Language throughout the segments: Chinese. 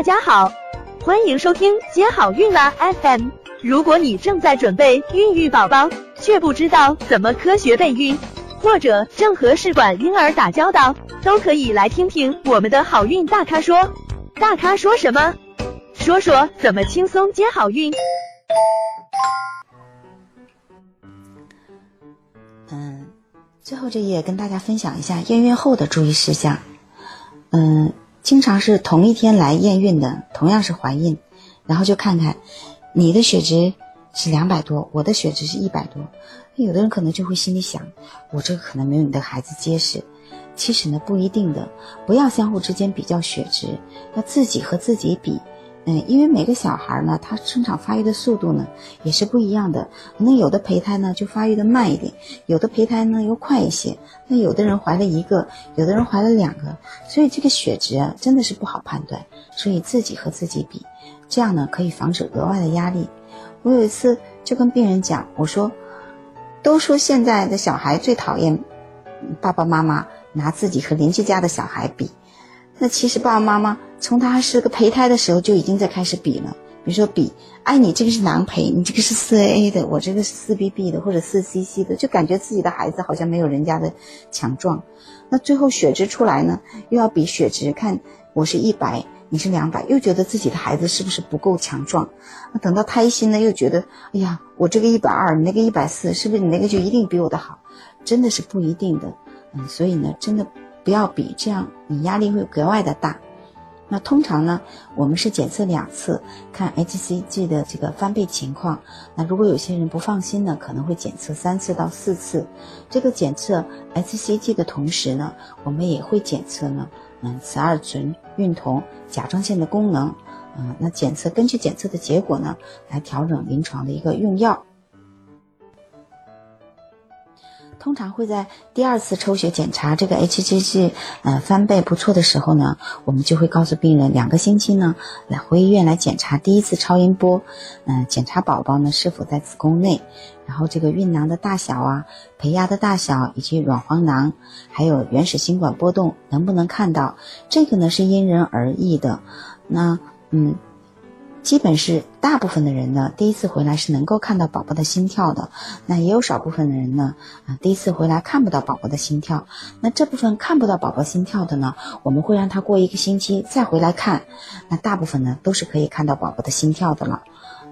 大家好，欢迎收听接好运啦 FM。如果你正在准备孕育宝宝，却不知道怎么科学备孕，或者正和试管婴儿打交道，都可以来听听我们的好运大咖说。大咖说什么？说说怎么轻松接好运。嗯，最后这页跟大家分享一下验孕后的注意事项。嗯。经常是同一天来验孕的，同样是怀孕，然后就看看你的血脂是两百多，我的血脂是一百多，有的人可能就会心里想，我这个可能没有你的孩子结实。其实呢，不一定的，不要相互之间比较血脂，要自己和自己比。嗯，因为每个小孩呢，他生长发育的速度呢也是不一样的。那有的胚胎呢就发育的慢一点，有的胚胎呢又快一些。那有的人怀了一个，有的人怀了两个，所以这个血值啊真的是不好判断。所以自己和自己比，这样呢可以防止额外的压力。我有一次就跟病人讲，我说，都说现在的小孩最讨厌爸爸妈妈拿自己和邻居家的小孩比。那其实爸爸妈妈从他是个胚胎的时候就已经在开始比了，比如说比，哎，你这个是囊胚，你这个是四 AA 的，我这个是四 BB 的或者四 CC 的，就感觉自己的孩子好像没有人家的强壮。那最后血脂出来呢，又要比血脂，看我是一百，你是两百，又觉得自己的孩子是不是不够强壮？那等到胎心呢，又觉得，哎呀，我这个一百二，你那个一百四，是不是你那个就一定比我的好？真的是不一定的，嗯，所以呢，真的。不要比，这样你压力会格外的大。那通常呢，我们是检测两次，看 HCG 的这个翻倍情况。那如果有些人不放心呢，可能会检测三次到四次。这个检测 HCG 的同时呢，我们也会检测呢，嗯，雌二醇、孕酮、甲状腺的功能。嗯，那检测根据检测的结果呢，来调整临床的一个用药。通常会在第二次抽血检查这个 HCG 呃翻倍不错的时候呢，我们就会告诉病人两个星期呢来回医院来检查第一次超音波，嗯，检查宝宝呢是否在子宫内，然后这个孕囊的大小啊、胚芽的大小以及卵黄囊，还有原始心管波动能不能看到，这个呢是因人而异的，那嗯。基本是大部分的人呢，第一次回来是能够看到宝宝的心跳的。那也有少部分的人呢，啊，第一次回来看不到宝宝的心跳。那这部分看不到宝宝心跳的呢，我们会让他过一个星期再回来看。那大部分呢都是可以看到宝宝的心跳的了。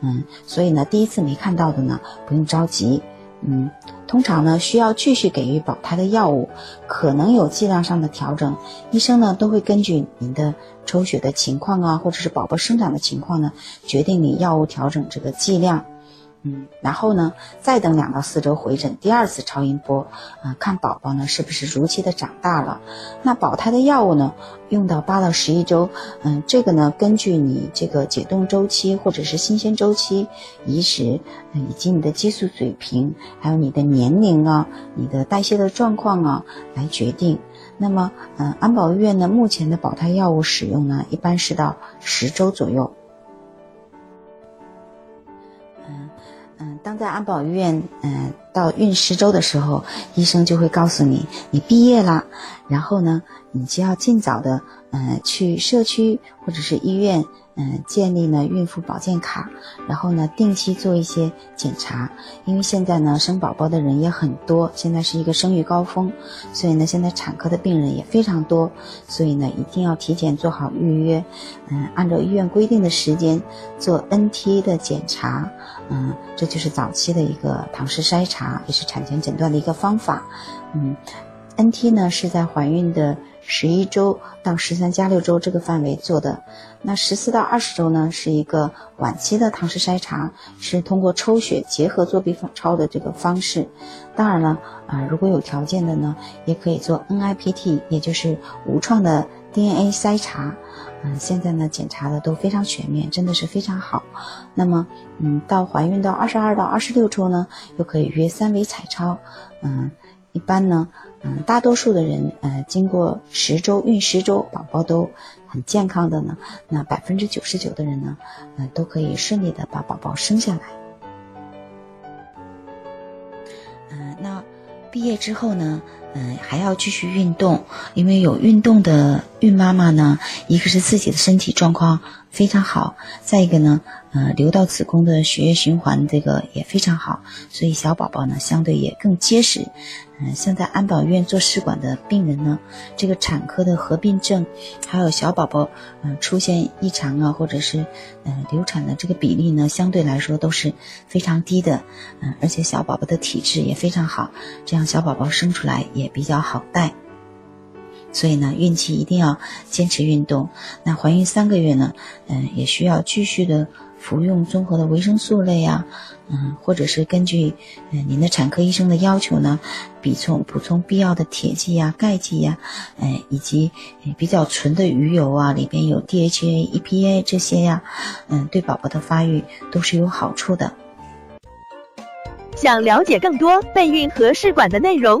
嗯，所以呢，第一次没看到的呢，不用着急。嗯，通常呢需要继续给予保胎的药物，可能有剂量上的调整，医生呢都会根据您的抽血的情况啊，或者是宝宝生长的情况呢，决定你药物调整这个剂量。嗯，然后呢，再等两到四周回诊，第二次超音波，啊，看宝宝呢是不是如期的长大了。那保胎的药物呢，用到八到十一周，嗯，这个呢，根据你这个解冻周期或者是新鲜周期、移食，以及你的激素水平，还有你的年龄啊、你的代谢的状况啊来决定。那么，嗯，安保医院呢，目前的保胎药物使用呢，一般是到十周左右。嗯，当在安保医院，嗯，到孕十周的时候，医生就会告诉你，你毕业了，然后呢，你就要尽早的，嗯，去社区或者是医院。嗯，建立呢孕妇保健卡，然后呢定期做一些检查，因为现在呢生宝宝的人也很多，现在是一个生育高峰，所以呢现在产科的病人也非常多，所以呢一定要提前做好预约，嗯，按照医院规定的时间做 NT 的检查，嗯，这就是早期的一个唐氏筛查，也是产前诊断的一个方法，嗯，NT 呢是在怀孕的。十一周到十三加六周这个范围做的，那十四到二十周呢是一个晚期的唐氏筛查，是通过抽血结合做 B 超的这个方式。当然了，啊如果有条件的呢，也可以做 NIPT，也就是无创的 DNA 筛查。嗯，现在呢检查的都非常全面，真的是非常好。那么，嗯，到怀孕到二十二到二十六周呢，又可以约三维彩超。嗯，一般呢。嗯，大多数的人，呃，经过十周孕十周，宝宝都很健康的呢。那百分之九十九的人呢，嗯，都可以顺利的把宝宝生下来。嗯，那毕业之后呢，嗯，还要继续运动，因为有运动的孕妈妈呢，一个是自己的身体状况非常好，再一个呢，呃，流到子宫的血液循环这个也非常好，所以小宝宝呢相对也更结实。嗯，像在安保院做试管的病人呢，这个产科的合并症，还有小宝宝嗯出现异常啊，或者是嗯流产的这个比例呢，相对来说都是非常低的。嗯，而且小宝宝的体质也非常好，这样小宝宝生出来也也比较好带。所以呢，孕期一定要坚持运动。那怀孕三个月呢，嗯，也需要继续的服用综合的维生素类啊，嗯，或者是根据嗯您的产科医生的要求呢，补充补充必要的铁剂呀、钙剂呀，哎，以及比较纯的鱼油啊，里边有 DHA、EPA 这些呀，嗯，对宝宝的发育都是有好处的。想了解更多备孕和试管的内容，